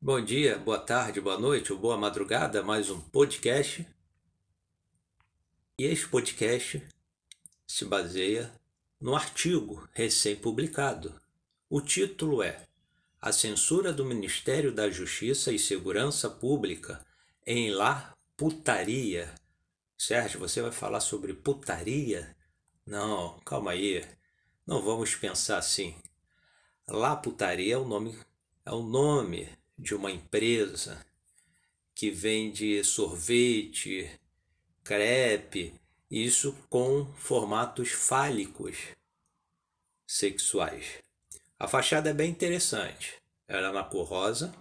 Bom dia, boa tarde, boa noite ou boa madrugada, mais um podcast. E este podcast se baseia no artigo recém-publicado. O título é A Censura do Ministério da Justiça e Segurança Pública em La Putaria. Sérgio, você vai falar sobre putaria? Não, calma aí. Não vamos pensar assim. La Putaria é o nome, é o nome de uma empresa que vende sorvete, crepe, isso com formatos fálicos sexuais. A fachada é bem interessante. Ela é na cor rosa,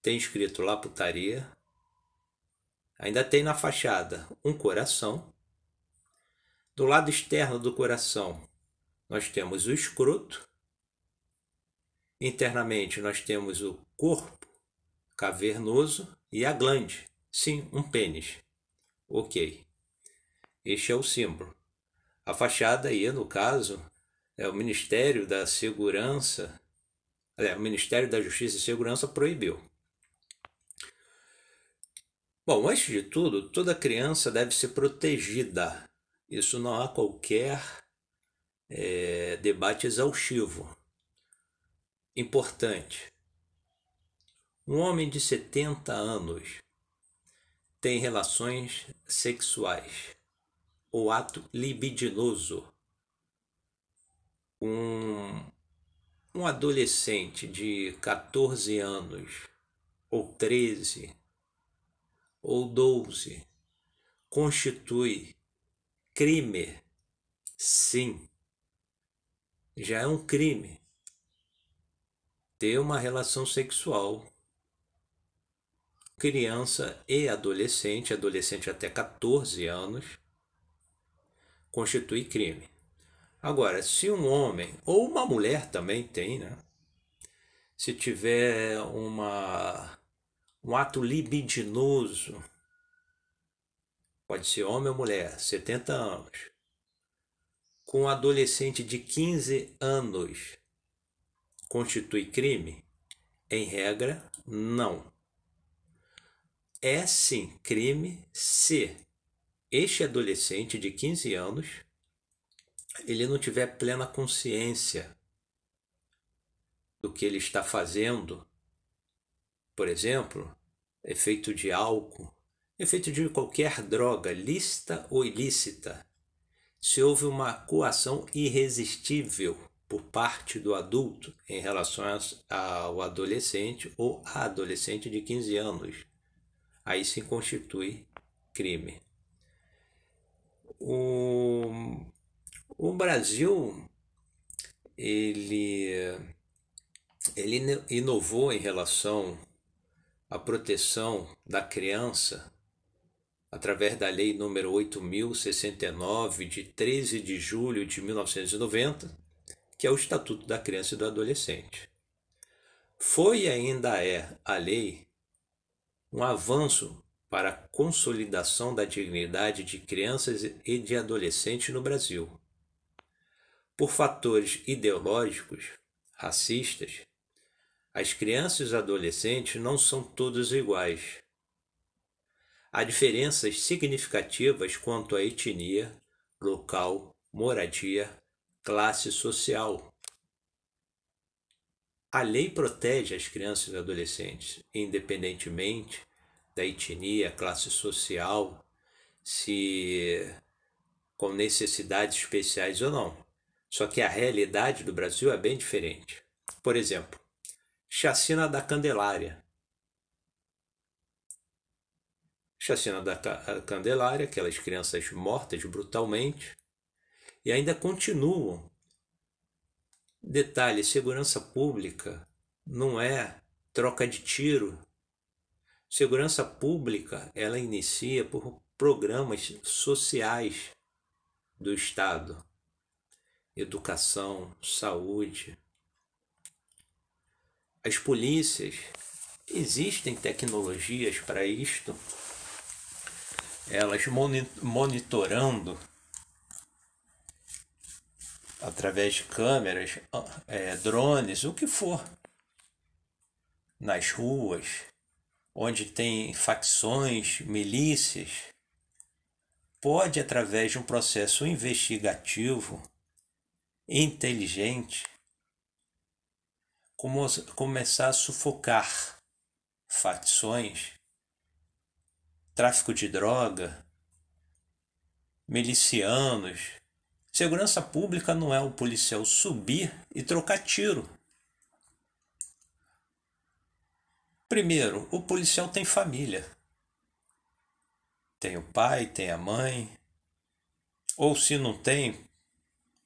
tem escrito lá putaria. Ainda tem na fachada um coração. Do lado externo do coração, nós temos o escroto Internamente nós temos o corpo cavernoso e a glande. Sim, um pênis. Ok. Este é o símbolo. A fachada aí, no caso, é o Ministério da Segurança, é, o Ministério da Justiça e Segurança proibiu. Bom, antes de tudo, toda criança deve ser protegida. Isso não há qualquer é, debate exaustivo importante. Um homem de 70 anos tem relações sexuais ou ato libidinoso. Um, um adolescente de 14 anos, ou 13, ou 12, constitui crime. Sim, já é um crime ter uma relação sexual criança e adolescente, adolescente até 14 anos, constitui crime. Agora, se um homem ou uma mulher também tem, né? Se tiver uma um ato libidinoso, pode ser homem ou mulher, 70 anos, com um adolescente de 15 anos, constitui crime? Em regra, não. É sim crime se este adolescente de 15 anos ele não tiver plena consciência do que ele está fazendo. Por exemplo, efeito de álcool, efeito de qualquer droga, lícita ou ilícita. Se houve uma coação irresistível por parte do adulto em relação ao adolescente ou a adolescente de 15 anos. Aí se constitui crime. O, o Brasil ele, ele inovou em relação à proteção da criança através da lei número 8069 de 13 de julho de 1990 que é o Estatuto da Criança e do Adolescente. Foi e ainda é a lei um avanço para a consolidação da dignidade de crianças e de adolescentes no Brasil. Por fatores ideológicos, racistas, as crianças e adolescentes não são todos iguais. Há diferenças significativas quanto à etnia, local, moradia, classe social. A lei protege as crianças e adolescentes, independentemente da etnia, classe social, se com necessidades especiais ou não. Só que a realidade do Brasil é bem diferente. Por exemplo, chacina da Candelária. Chacina da Candelária, aquelas crianças mortas brutalmente, e ainda continuam. Detalhe: segurança pública não é troca de tiro. Segurança pública ela inicia por programas sociais do Estado, educação, saúde. As polícias existem tecnologias para isto, elas monitorando através de câmeras, é, drones, o que for. nas ruas, onde tem facções, milícias, pode, através de um processo investigativo inteligente, começar a sufocar facções, tráfico de droga, milicianos. Segurança pública não é o policial subir e trocar tiro. Primeiro, o policial tem família. Tem o pai, tem a mãe. Ou se não tem,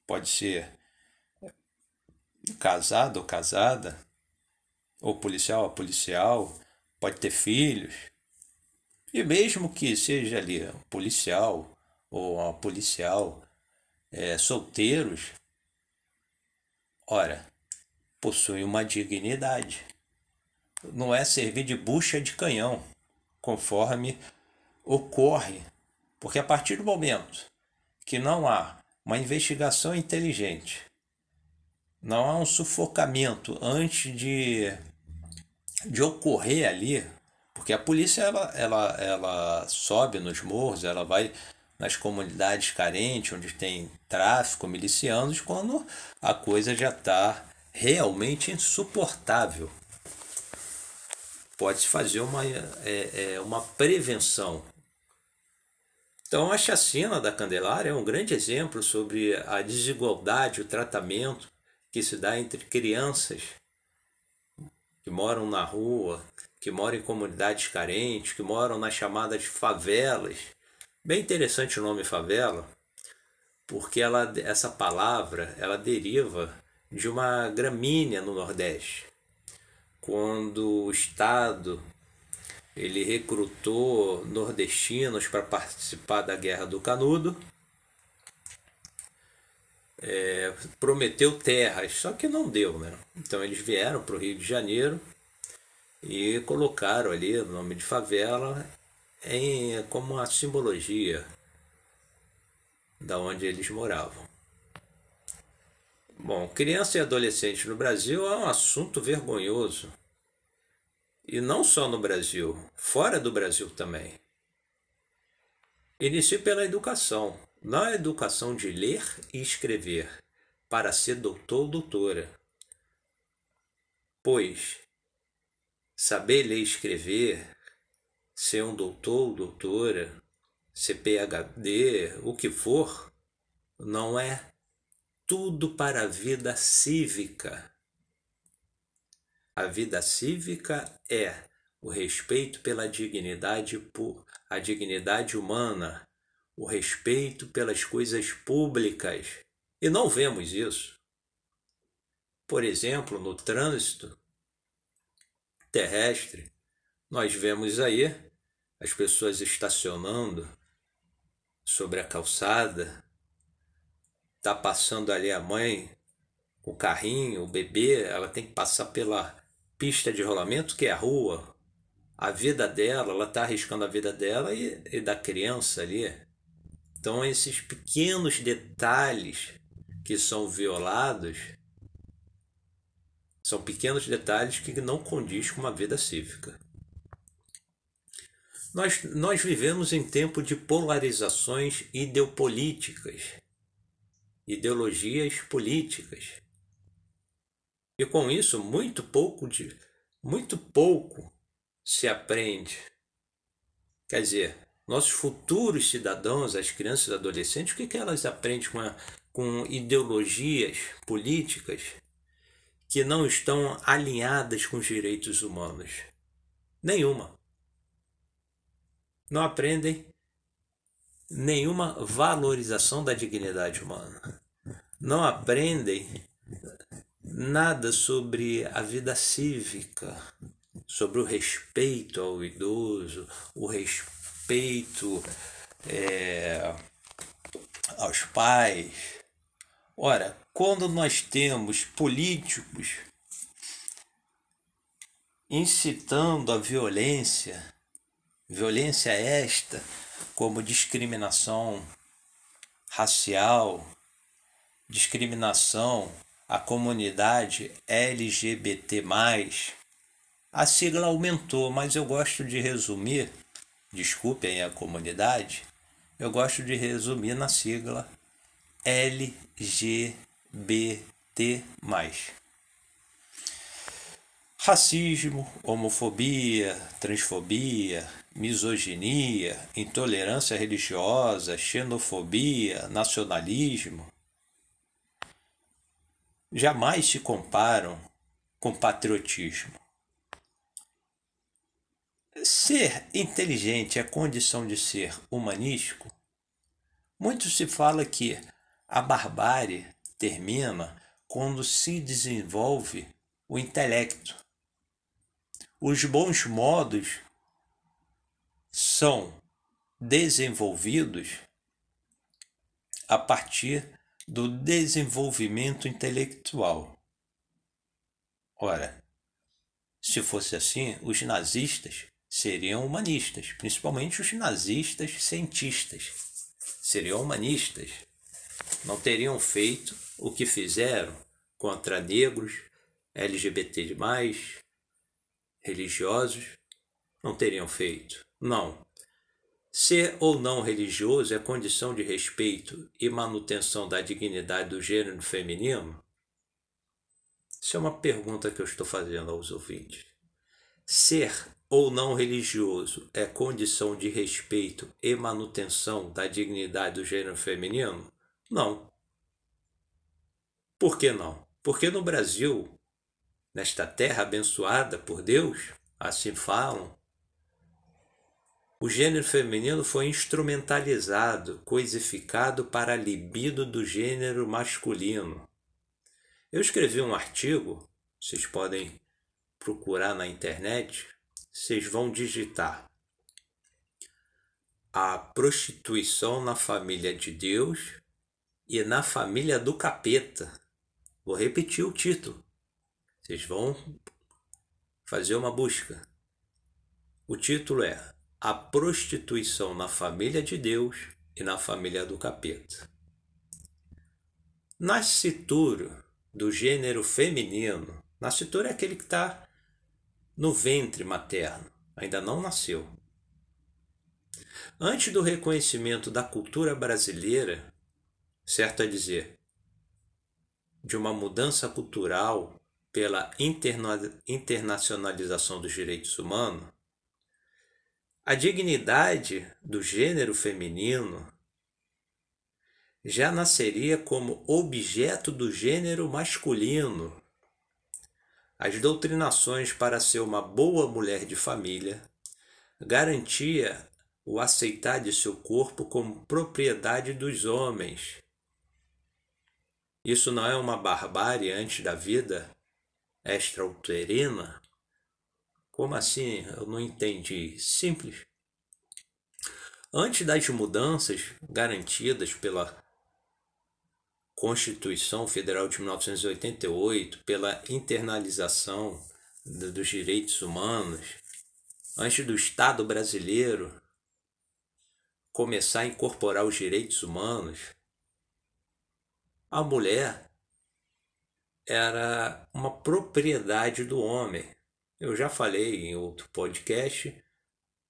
pode ser casado ou casada, ou policial ou policial, pode ter filhos. E mesmo que seja ali um policial ou uma policial é, solteiros, ora, possuem uma dignidade. Não é servir de bucha de canhão, conforme ocorre, porque a partir do momento que não há uma investigação inteligente, não há um sufocamento antes de, de ocorrer ali, porque a polícia ela, ela, ela sobe nos morros, ela vai nas comunidades carentes, onde tem tráfico, milicianos, quando a coisa já está realmente insuportável. Pode-se fazer uma, é, é, uma prevenção. Então, a chacina da Candelária é um grande exemplo sobre a desigualdade, o tratamento que se dá entre crianças que moram na rua, que moram em comunidades carentes, que moram nas chamadas favelas. Bem interessante o nome favela, porque ela, essa palavra ela deriva de uma gramínea no Nordeste. Quando o Estado ele recrutou nordestinos para participar da Guerra do Canudo, é, prometeu terras, só que não deu, né? Então eles vieram para o Rio de Janeiro e colocaram ali o nome de favela em, como uma simbologia da onde eles moravam. Bom, criança e adolescente no Brasil é um assunto vergonhoso. E não só no Brasil, fora do Brasil também. Inicie pela educação, na educação de ler e escrever, para ser doutor ou doutora. Pois saber ler e escrever ser um doutor ou doutora, ser PhD, o que for, não é tudo para a vida cívica. A vida cívica é o respeito pela dignidade, a dignidade humana, o respeito pelas coisas públicas. E não vemos isso. Por exemplo, no trânsito terrestre, nós vemos aí as pessoas estacionando sobre a calçada, tá passando ali a mãe, o carrinho, o bebê, ela tem que passar pela pista de rolamento que é a rua. A vida dela, ela tá arriscando a vida dela e, e da criança ali. Então esses pequenos detalhes que são violados são pequenos detalhes que não condiz com uma vida cívica. Nós, nós vivemos em tempo de polarizações ideopolíticas, ideologias políticas. E com isso, muito pouco, de, muito pouco se aprende. Quer dizer, nossos futuros cidadãos, as crianças e adolescentes, o que, que elas aprendem com, a, com ideologias políticas que não estão alinhadas com os direitos humanos? Nenhuma não aprendem nenhuma valorização da dignidade humana. Não aprendem nada sobre a vida cívica, sobre o respeito ao idoso, o respeito é, aos pais. Ora, quando nós temos políticos incitando a violência, Violência esta, como discriminação racial, discriminação à comunidade LGBT, a sigla aumentou, mas eu gosto de resumir, desculpem a comunidade, eu gosto de resumir na sigla LGBT. Racismo, homofobia, transfobia, misoginia, intolerância religiosa, xenofobia, nacionalismo jamais se comparam com patriotismo. Ser inteligente é condição de ser humanístico? Muito se fala que a barbárie termina quando se desenvolve o intelecto. Os bons modos são desenvolvidos a partir do desenvolvimento intelectual. Ora, se fosse assim, os nazistas seriam humanistas, principalmente os nazistas cientistas. Seriam humanistas. Não teriam feito o que fizeram contra negros, LGBT, religiosos. Não teriam feito. Não. Ser ou não religioso é condição de respeito e manutenção da dignidade do gênero feminino? Isso é uma pergunta que eu estou fazendo aos ouvintes. Ser ou não religioso é condição de respeito e manutenção da dignidade do gênero feminino? Não. Por que não? Porque no Brasil, nesta terra abençoada por Deus, assim falam, o gênero feminino foi instrumentalizado, coisificado para a libido do gênero masculino. Eu escrevi um artigo, vocês podem procurar na internet, vocês vão digitar a prostituição na família de Deus e na família do capeta. Vou repetir o título. Vocês vão fazer uma busca. O título é A prostituição na família de Deus e na família do capeta. Nascituro do gênero feminino, nascituro é aquele que está no ventre materno, ainda não nasceu. Antes do reconhecimento da cultura brasileira, certo a dizer, de uma mudança cultural pela interna internacionalização dos direitos humanos, a dignidade do gênero feminino já nasceria como objeto do gênero masculino as doutrinações para ser uma boa mulher de família, garantia o aceitar de seu corpo como propriedade dos homens. Isso não é uma barbárie antes da vida extrauterina? Como assim? Eu não entendi. Simples. Antes das mudanças garantidas pela Constituição Federal de 1988, pela internalização dos direitos humanos, antes do Estado brasileiro começar a incorporar os direitos humanos, a mulher era uma propriedade do homem. Eu já falei em outro podcast,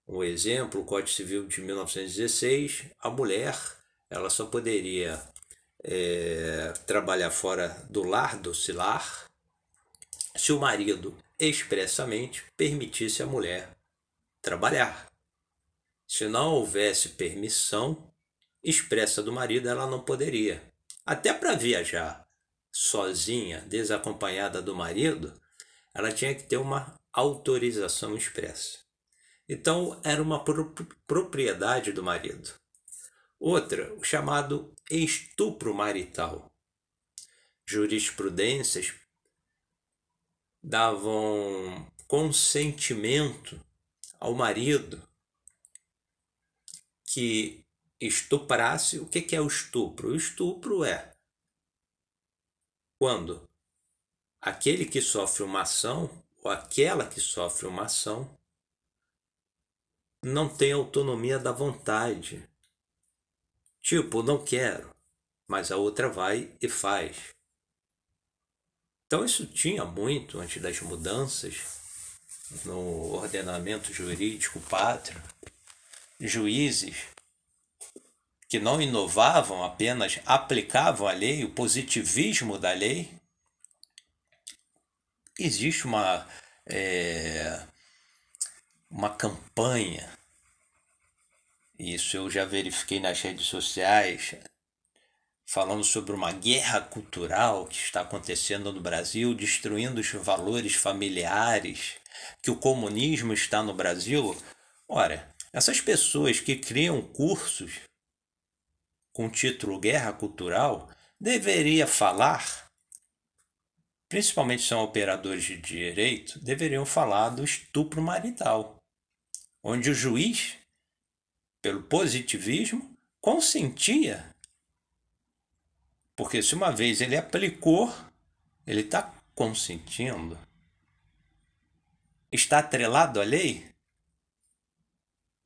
um exemplo, o Código Civil de 1916, a mulher ela só poderia é, trabalhar fora do lar, do lar, se o marido expressamente permitisse a mulher trabalhar. Se não houvesse permissão expressa do marido, ela não poderia. Até para viajar sozinha, desacompanhada do marido, ela tinha que ter uma autorização expressa. Então era uma propriedade do marido. Outra, o chamado estupro marital. Jurisprudências davam consentimento ao marido que estuprasse. O que é o estupro? O estupro é quando aquele que sofre uma ação ou aquela que sofre uma ação não tem autonomia da vontade Tipo, não quero, mas a outra vai e faz. Então isso tinha muito antes das mudanças no ordenamento jurídico pátrio, juízes que não inovavam, apenas aplicavam a lei, o positivismo da lei. Existe uma, é, uma campanha, isso eu já verifiquei nas redes sociais, falando sobre uma guerra cultural que está acontecendo no Brasil, destruindo os valores familiares, que o comunismo está no Brasil. Ora, essas pessoas que criam cursos com o título Guerra Cultural deveria falar, principalmente são operadores de direito, deveriam falar do estupro marital, onde o juiz, pelo positivismo, consentia. Porque se uma vez ele aplicou, ele está consentindo. Está atrelado à lei?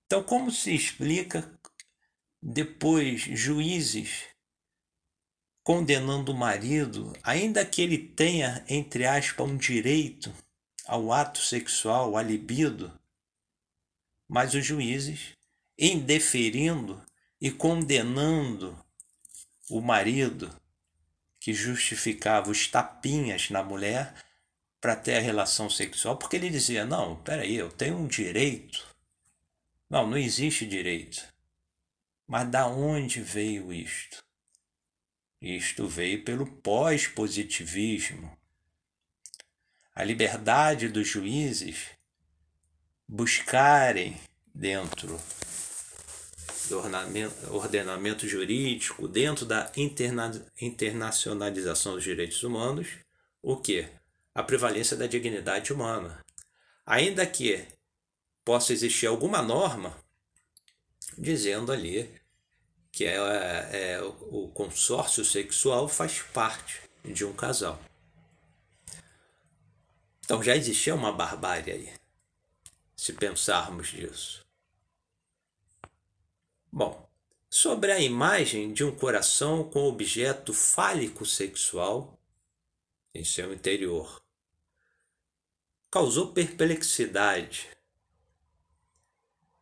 Então, como se explica depois juízes condenando o marido, ainda que ele tenha, entre aspas, um direito ao ato sexual, à libido, mas os juízes, indeferindo e condenando o marido que justificava os tapinhas na mulher para ter a relação sexual, porque ele dizia: não, peraí, eu tenho um direito. Não, não existe direito. Mas da onde veio isto? Isto veio pelo pós-positivismo. A liberdade dos juízes buscarem dentro do ordenamento, jurídico, dentro da interna, internacionalização dos direitos humanos, o que? A prevalência da dignidade humana. Ainda que possa existir alguma norma dizendo ali que é, é, o consórcio sexual faz parte de um casal. Então já existia uma barbárie aí, se pensarmos disso. Bom, sobre a imagem de um coração com objeto fálico sexual em seu interior, causou perplexidade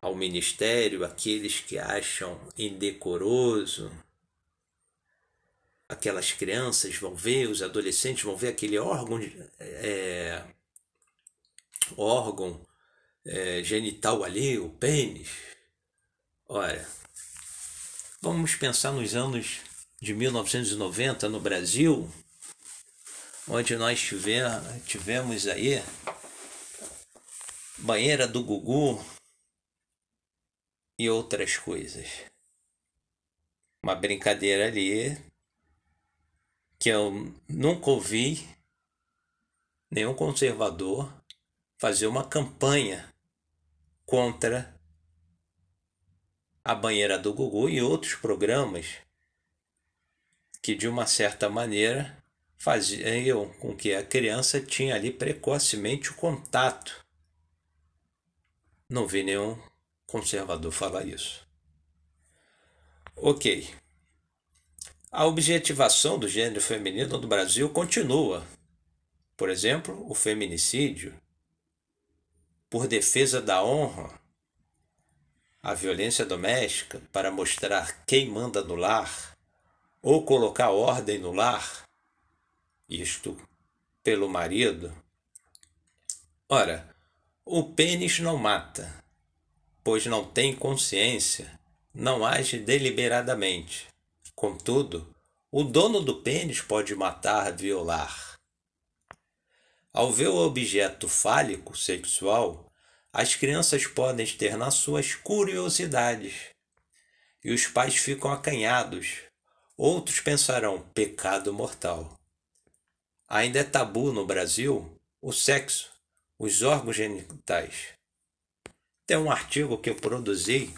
ao ministério aqueles que acham indecoroso. Aquelas crianças vão ver, os adolescentes vão ver aquele órgão, é, órgão é, genital ali, o pênis. Olha, vamos pensar nos anos de 1990 no Brasil, onde nós tivemos, tivemos aí banheira do Gugu, e outras coisas. Uma brincadeira ali que eu nunca ouvi nenhum conservador fazer uma campanha contra a banheira do Gugu e outros programas que de uma certa maneira faziam com que a criança tinha ali precocemente o contato. Não vi nenhum conservador fala isso. Ok. A objetivação do gênero feminino no Brasil continua. Por exemplo, o feminicídio, por defesa da honra, a violência doméstica para mostrar quem manda no lar, ou colocar ordem no lar, isto pelo marido. Ora, o pênis não mata, pois não tem consciência, não age deliberadamente. Contudo, o dono do pênis pode matar, violar. Ao ver o objeto fálico sexual, as crianças podem externar suas curiosidades e os pais ficam acanhados. Outros pensarão pecado mortal. Ainda é tabu no Brasil o sexo, os órgãos genitais. Tem um artigo que eu produzi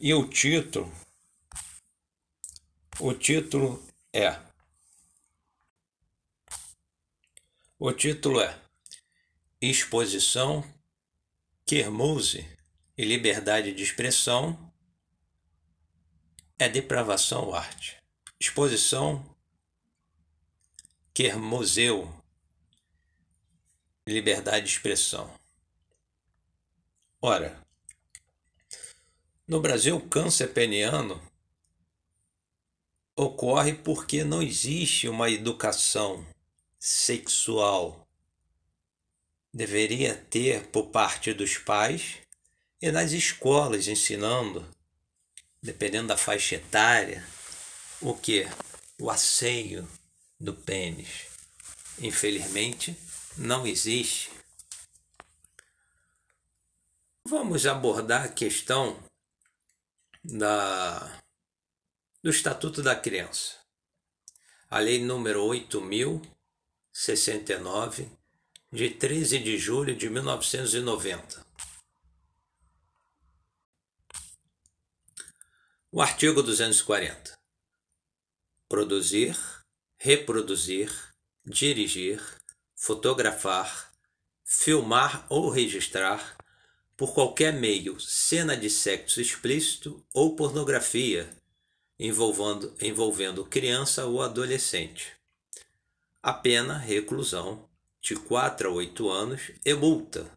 e o título o título é o título é Exposição Kermuse e liberdade de expressão é depravação ou arte. Exposição Kermuseu liberdade de expressão. Ora, no Brasil, o câncer peniano ocorre porque não existe uma educação sexual. Deveria ter por parte dos pais e nas escolas ensinando, dependendo da faixa etária, o que? O asseio do pênis. Infelizmente, não existe. Vamos abordar a questão da do Estatuto da Criança. A Lei número 8069, de 13 de julho de 1990. O artigo 240. Produzir, reproduzir, dirigir, fotografar, filmar ou registrar por qualquer meio cena de sexo explícito ou pornografia envolvendo, envolvendo criança ou adolescente. A pena, reclusão, de 4 a 8 anos e multa.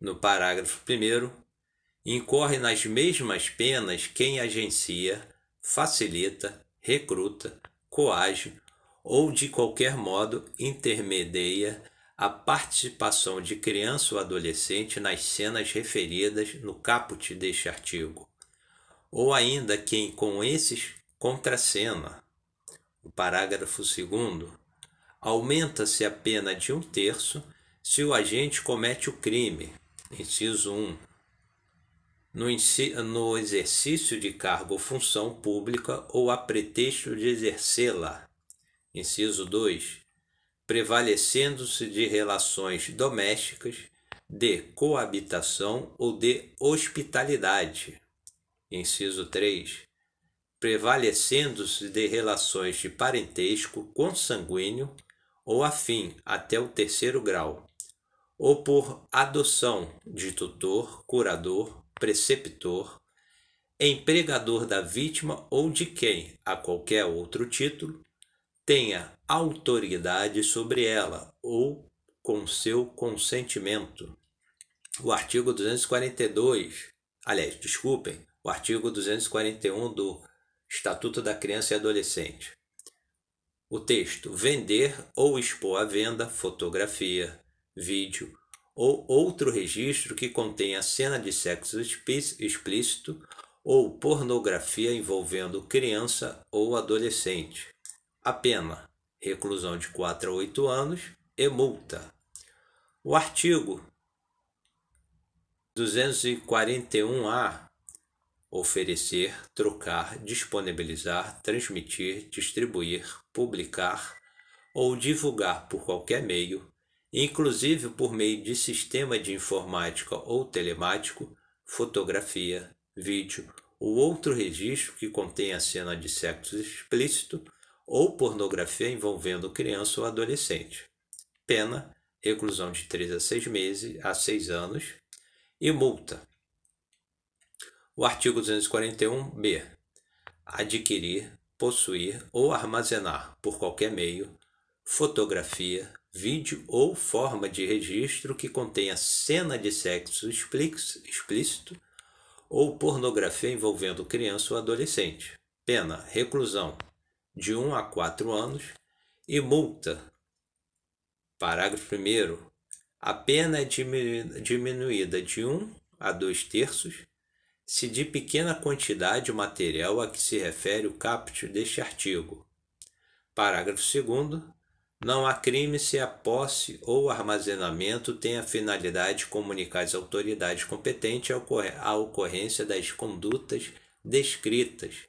No parágrafo 1, incorre nas mesmas penas quem agencia, facilita, recruta, coage ou de qualquer modo intermedia a participação de criança ou adolescente nas cenas referidas no caput deste artigo ou ainda quem com esses contracena. O parágrafo 2 aumenta-se a pena de um terço se o agente comete o crime. Inciso 1. No, no exercício de cargo ou função pública ou a pretexto de exercê-la. Inciso 2. Prevalecendo-se de relações domésticas, de coabitação ou de hospitalidade. Inciso 3. Prevalecendo-se de relações de parentesco consanguíneo ou afim até o terceiro grau, ou por adoção de tutor, curador, preceptor, empregador da vítima ou de quem, a qualquer outro título, tenha autoridade sobre ela ou com seu consentimento. O artigo 242, aliás, desculpem, o artigo 241 do Estatuto da Criança e Adolescente. O texto vender ou expor à venda fotografia, vídeo ou outro registro que contenha cena de sexo explícito ou pornografia envolvendo criança ou adolescente. A pena: reclusão de 4 a 8 anos e multa. O artigo 241-A oferecer, trocar, disponibilizar, transmitir, distribuir, publicar ou divulgar por qualquer meio, inclusive por meio de sistema de informática ou telemático, fotografia, vídeo ou outro registro que contenha cena de sexo explícito ou pornografia envolvendo criança ou adolescente. Pena: reclusão de 3 a 6 meses a 6 anos e multa o artigo 241-B. Adquirir, possuir ou armazenar por qualquer meio fotografia, vídeo ou forma de registro que contenha cena de sexo explícito ou pornografia envolvendo criança ou adolescente. Pena: reclusão de 1 a 4 anos e multa. Parágrafo 1. A pena é diminuída de 1 a 2 terços se de pequena quantidade o material a que se refere o caput deste artigo. Parágrafo 2 não há crime se a posse ou armazenamento tem a finalidade de comunicar às autoridades competentes a ocorrência das condutas descritas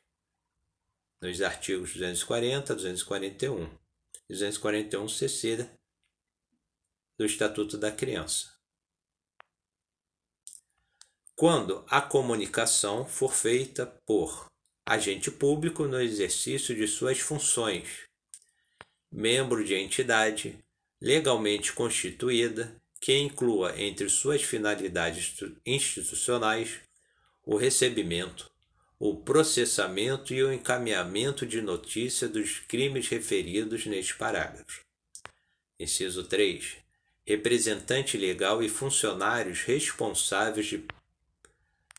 nos artigos 240 a 241, 241 CC do Estatuto da Criança. Quando a comunicação for feita por agente público no exercício de suas funções, membro de entidade legalmente constituída que inclua entre suas finalidades institucionais o recebimento, o processamento e o encaminhamento de notícia dos crimes referidos neste parágrafo. Inciso 3 representante legal e funcionários responsáveis de,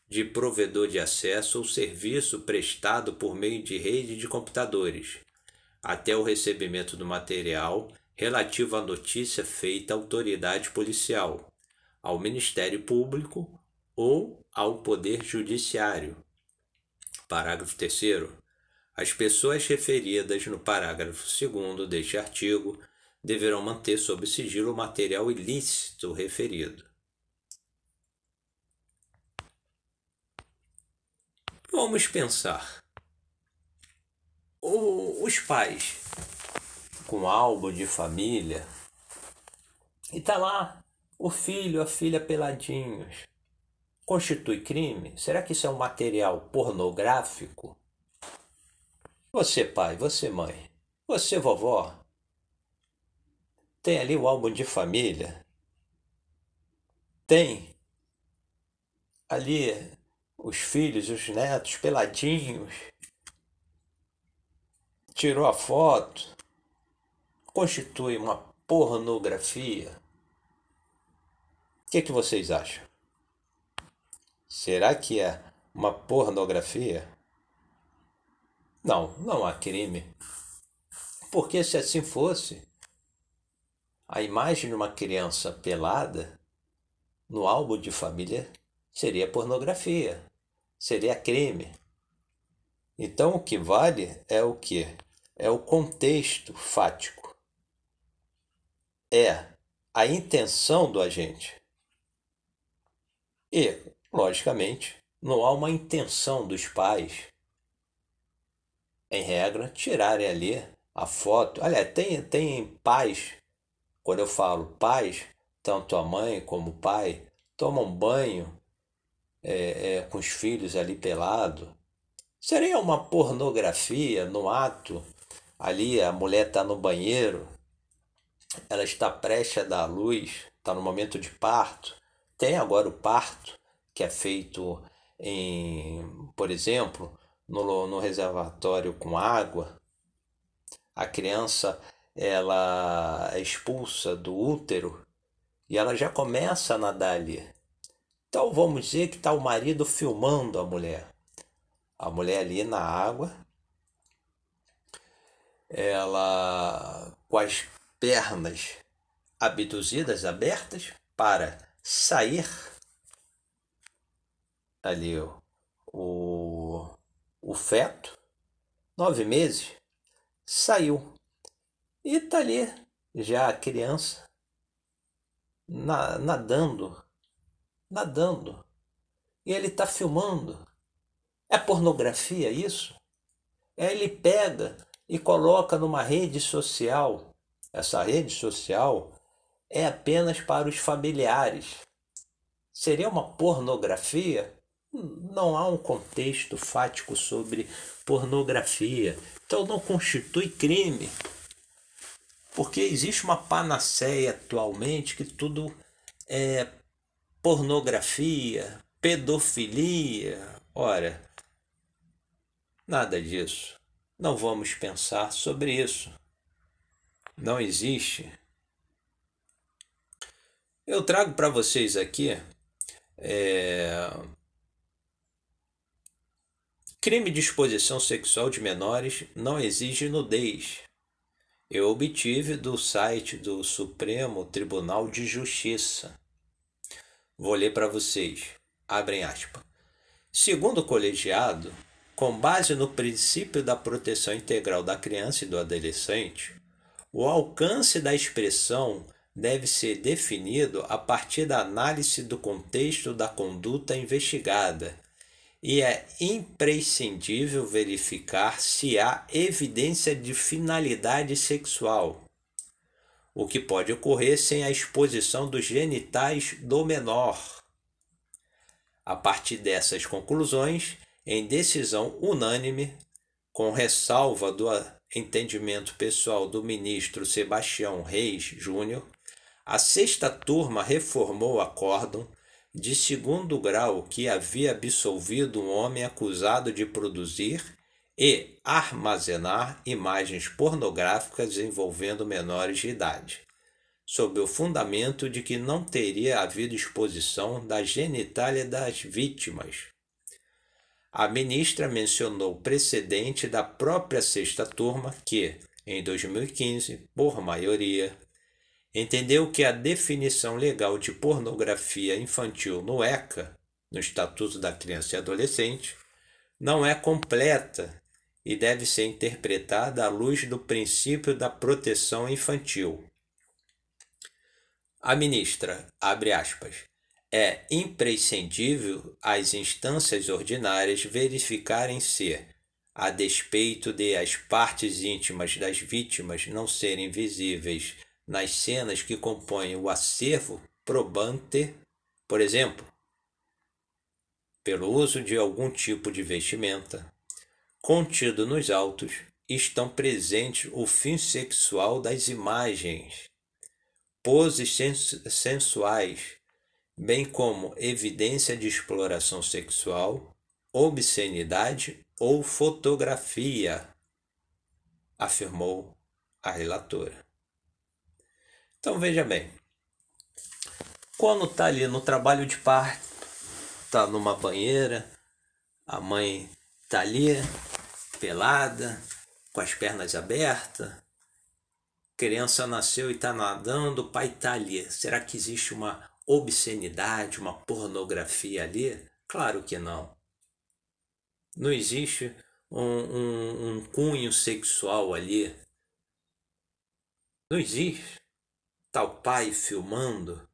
de provedor de acesso ou serviço prestado por meio de rede de computadores, até o recebimento do material relativo à notícia feita à autoridade policial, ao Ministério Público ou ao Poder Judiciário. Parágrafo 3. As pessoas referidas no parágrafo 2 deste artigo deverão manter sob sigilo o material ilícito referido. Vamos pensar. O, os pais com álbum de família e tá lá o filho, a filha peladinhos. Constitui crime? Será que isso é um material pornográfico? Você, pai, você, mãe, você, vovó, tem ali o álbum de família? Tem ali os filhos, os netos peladinhos. Tirou a foto. Constitui uma pornografia. O que, é que vocês acham? Será que é uma pornografia? Não, não há crime. Porque se assim fosse, a imagem de uma criança pelada no álbum de família seria pornografia, seria crime. Então o que vale é o que? É o contexto fático. É a intenção do agente. E, logicamente, não há uma intenção dos pais, em regra, tirarem ali a foto. Aliás, tem, tem pais quando eu falo pais, tanto a mãe como o pai tomam banho é, é, com os filhos ali pelado. Seria uma pornografia no ato. Ali a mulher está no banheiro, ela está prestes a dar luz, está no momento de parto. Tem agora o parto, que é feito em, por exemplo, no, no reservatório com água. A criança ela é expulsa do útero e ela já começa a nadar ali. Então vamos dizer que está o marido filmando a mulher. A mulher ali na água, ela com as pernas abduzidas, abertas, para sair ali o, o feto, nove meses, saiu. E tá ali já a criança na, nadando, nadando. E ele tá filmando. É pornografia isso? É, ele pega e coloca numa rede social. Essa rede social é apenas para os familiares. Seria uma pornografia? Não há um contexto fático sobre pornografia. Então não constitui crime. Porque existe uma panaceia atualmente que tudo é pornografia, pedofilia. Ora, nada disso. Não vamos pensar sobre isso. Não existe. Eu trago para vocês aqui é, crime de exposição sexual de menores não exige nudez eu obtive do site do Supremo Tribunal de Justiça. Vou ler para vocês. Abrem aspas. Segundo o colegiado, com base no princípio da proteção integral da criança e do adolescente, o alcance da expressão deve ser definido a partir da análise do contexto da conduta investigada e é imprescindível verificar se há evidência de finalidade sexual, o que pode ocorrer sem a exposição dos genitais do menor. A partir dessas conclusões, em decisão unânime, com ressalva do entendimento pessoal do ministro Sebastião Reis Júnior, a sexta turma reformou o acórdão de segundo grau que havia absolvido um homem acusado de produzir e armazenar imagens pornográficas envolvendo menores de idade. sob o fundamento de que não teria havido exposição da genitália das vítimas. A ministra mencionou precedente da própria sexta turma que, em 2015, por maioria, entendeu que a definição legal de pornografia infantil no ECA, no Estatuto da Criança e Adolescente, não é completa e deve ser interpretada à luz do princípio da proteção infantil. A ministra, abre aspas, é imprescindível as instâncias ordinárias verificarem se, a despeito de as partes íntimas das vítimas não serem visíveis nas cenas que compõem o acervo probante, por exemplo, pelo uso de algum tipo de vestimenta, contido nos autos, estão presentes o fim sexual das imagens, poses sensuais, bem como evidência de exploração sexual, obscenidade ou fotografia, afirmou a relatora. Então veja bem, quando está ali no trabalho de parto, está numa banheira, a mãe está ali pelada, com as pernas abertas, criança nasceu e está nadando, o pai está ali. Será que existe uma obscenidade, uma pornografia ali? Claro que não. Não existe um, um, um cunho sexual ali. Não existe. O pai filmando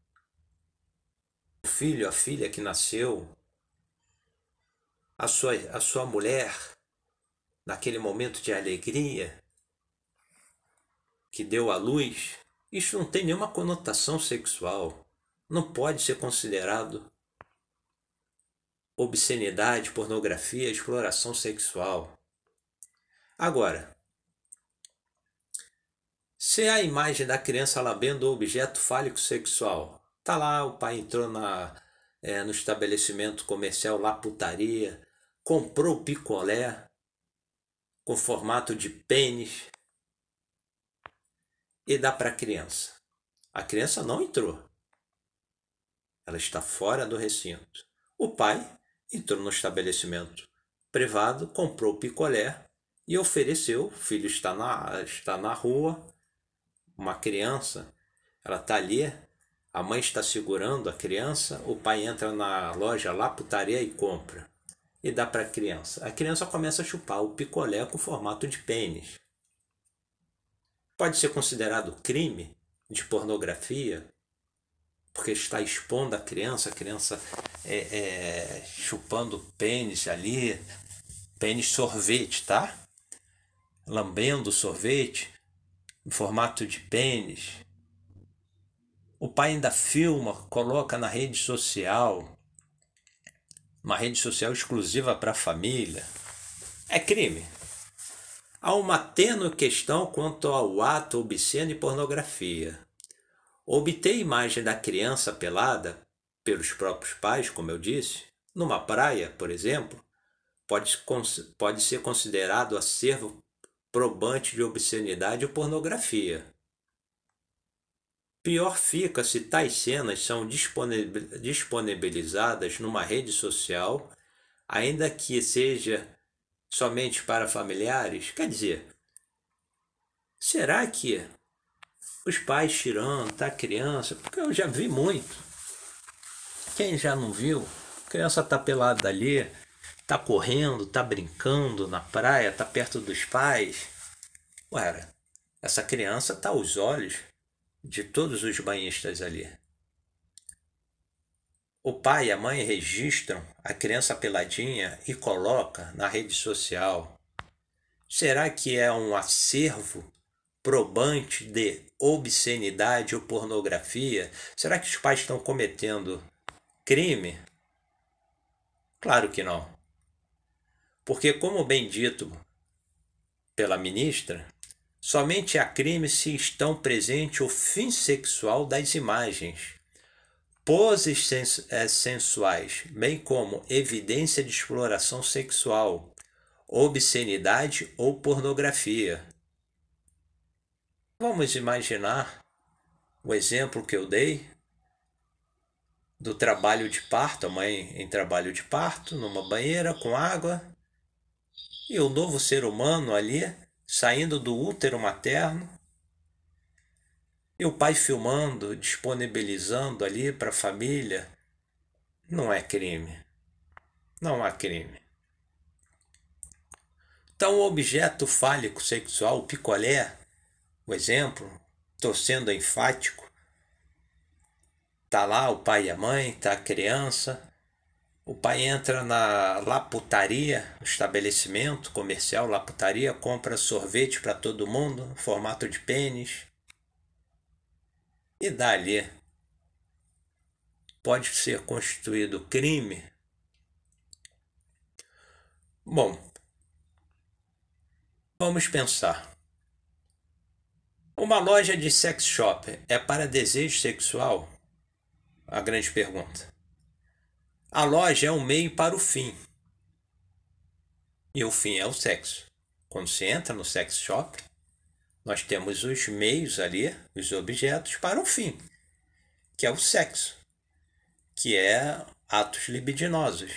o filho, a filha que nasceu, a sua, a sua mulher, naquele momento de alegria, que deu à luz, isso não tem nenhuma conotação sexual. Não pode ser considerado obscenidade, pornografia, exploração sexual. Agora, se a imagem da criança lambendo o objeto fálico sexual, tá lá, o pai entrou na, é, no estabelecimento comercial lá putaria, comprou picolé com formato de pênis, e dá para a criança. A criança não entrou. Ela está fora do recinto. O pai entrou no estabelecimento privado, comprou picolé e ofereceu. O filho está na, está na rua, uma criança, ela está ali, a mãe está segurando a criança, o pai entra na loja lá, putaria, e compra. E dá para a criança. A criança começa a chupar o picolé com formato de pênis pode ser considerado crime de pornografia, porque está expondo a criança, a criança é, é, chupando pênis ali, pênis sorvete, tá? Lambendo sorvete em formato de pênis. O pai ainda filma, coloca na rede social, uma rede social exclusiva para a família. É crime. Há uma tênue questão quanto ao ato obsceno e pornografia. Obter imagem da criança pelada pelos próprios pais, como eu disse, numa praia, por exemplo, pode, pode ser considerado acervo probante de obscenidade ou pornografia. Pior fica se tais cenas são disponibilizadas numa rede social, ainda que seja somente para familiares? Quer dizer, será que os pais tirando, tá criança? Porque eu já vi muito. Quem já não viu? A criança tá pelada ali, tá correndo, tá brincando na praia, tá perto dos pais. Ué, essa criança tá aos olhos de todos os banhistas ali. O pai e a mãe registram a criança peladinha e coloca na rede social. Será que é um acervo probante de obscenidade ou pornografia? Será que os pais estão cometendo crime? Claro que não. Porque, como bem dito pela ministra, somente há crime se estão presente o fim sexual das imagens poses eh, sensuais, bem como evidência de exploração sexual, obscenidade ou pornografia. Vamos imaginar, o exemplo que eu dei do trabalho de parto, a mãe em trabalho de parto, numa banheira com água, e o novo ser humano ali saindo do útero materno, e o pai filmando, disponibilizando ali para a família, não é crime. Não há crime. Então, o objeto fálico sexual, o picolé, o exemplo, estou sendo enfático, tá lá o pai e a mãe, tá a criança, o pai entra na laputaria, estabelecimento comercial, laputaria, compra sorvete para todo mundo, formato de pênis, e dali pode ser constituído crime. Bom, Vamos pensar. Uma loja de sex shop é para desejo sexual? A grande pergunta. A loja é um meio para o fim. E o fim é o sexo. Quando se entra no sex shop, nós temos os meios ali, os objetos para o fim, que é o sexo, que é atos libidinosos.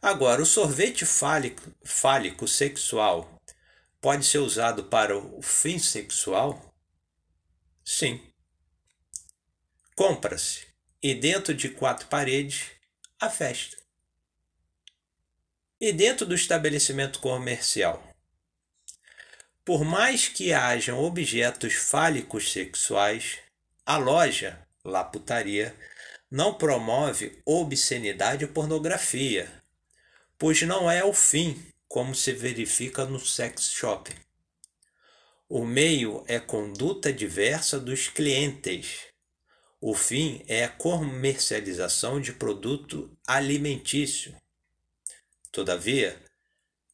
Agora, o sorvete fálico, fálico sexual pode ser usado para o fim sexual? Sim. Compra-se e dentro de quatro paredes a festa. E dentro do estabelecimento comercial? Por mais que hajam objetos fálicos sexuais, a loja, lá putaria, não promove obscenidade ou pornografia, pois não é o fim como se verifica no sex shop. O meio é conduta diversa dos clientes. O fim é a comercialização de produto alimentício. Todavia,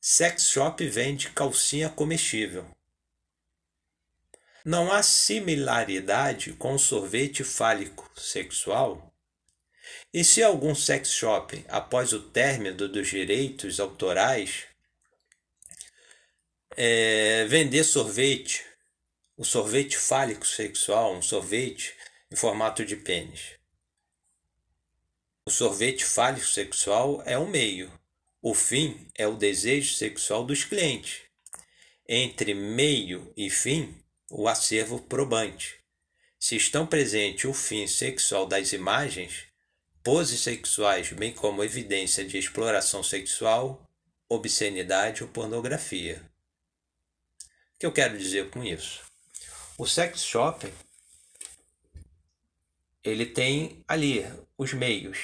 sex shop vende calcinha comestível. Não há similaridade com o sorvete fálico sexual? E se algum sex shop, após o término dos direitos autorais, é, vender sorvete, o sorvete fálico sexual, um sorvete em formato de pênis. O sorvete fálico sexual é o meio, o fim é o desejo sexual dos clientes. Entre meio e fim, o acervo probante. Se estão presentes o fim sexual das imagens, poses sexuais, bem como evidência de exploração sexual, obscenidade ou pornografia. O que eu quero dizer com isso? O sex shop ele tem ali os meios,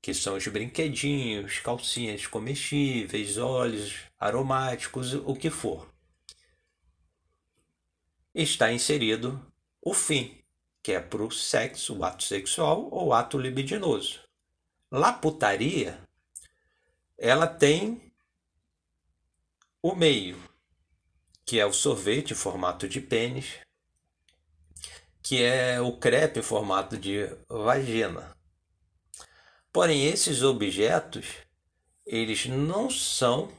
que são os brinquedinhos, calcinhas comestíveis, óleos aromáticos, o que for. Está inserido o fim, que é para o sexo, o ato sexual ou ato libidinoso. Lá putaria, ela tem o meio, que é o sorvete em formato de pênis, que é o crepe em formato de vagina. Porém, esses objetos, eles não são.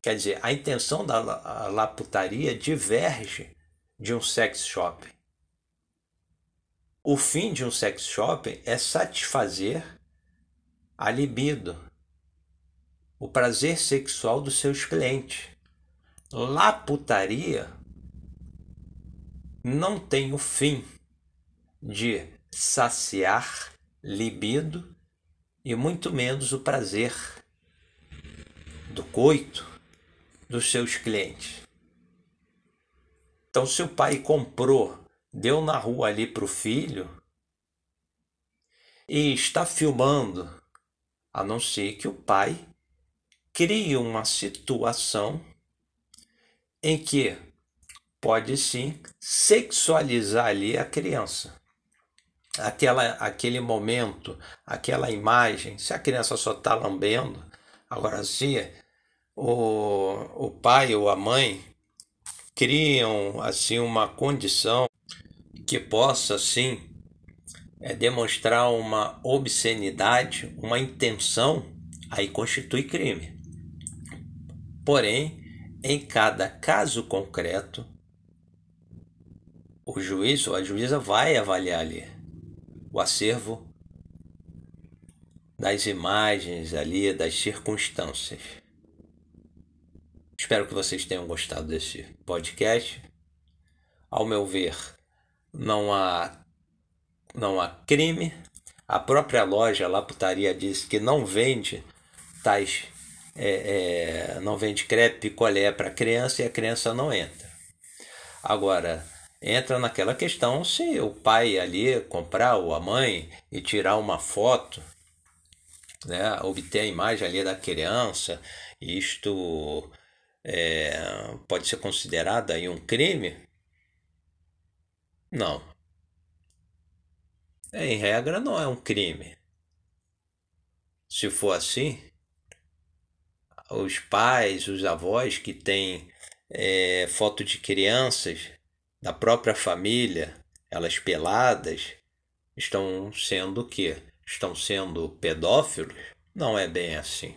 Quer dizer, a intenção da laputaria diverge de um sex shop. O fim de um sex shop é satisfazer a libido, o prazer sexual dos seus clientes. Lá putaria não tem o fim de saciar libido e muito menos o prazer do coito dos seus clientes. Então, se o pai comprou, deu na rua ali para o filho e está filmando, a não ser que o pai crie uma situação em que pode sim sexualizar ali a criança. Aquela, aquele momento, aquela imagem, se a criança só está lambendo, agora se o, o pai ou a mãe criam assim uma condição que possa assim é, demonstrar uma obscenidade, uma intenção, aí constitui crime. Porém, em cada caso concreto, o juiz ou a juíza vai avaliar ali o acervo das imagens ali, das circunstâncias. Espero que vocês tenham gostado desse podcast. Ao meu ver, não há não há crime. A própria loja lá putaria disse que não vende tais é, é, não vende crepe picolé para criança e a criança não entra. Agora, entra naquela questão se o pai ali comprar ou a mãe e tirar uma foto, né, obter a imagem ali da criança, isto é, pode ser considerado aí um crime? Não. Em regra, não é um crime. Se for assim, os pais, os avós que têm é, foto de crianças da própria família, elas peladas, estão sendo o quê? Estão sendo pedófilos? Não é bem assim.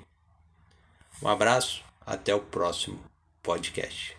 Um abraço, até o próximo podcast.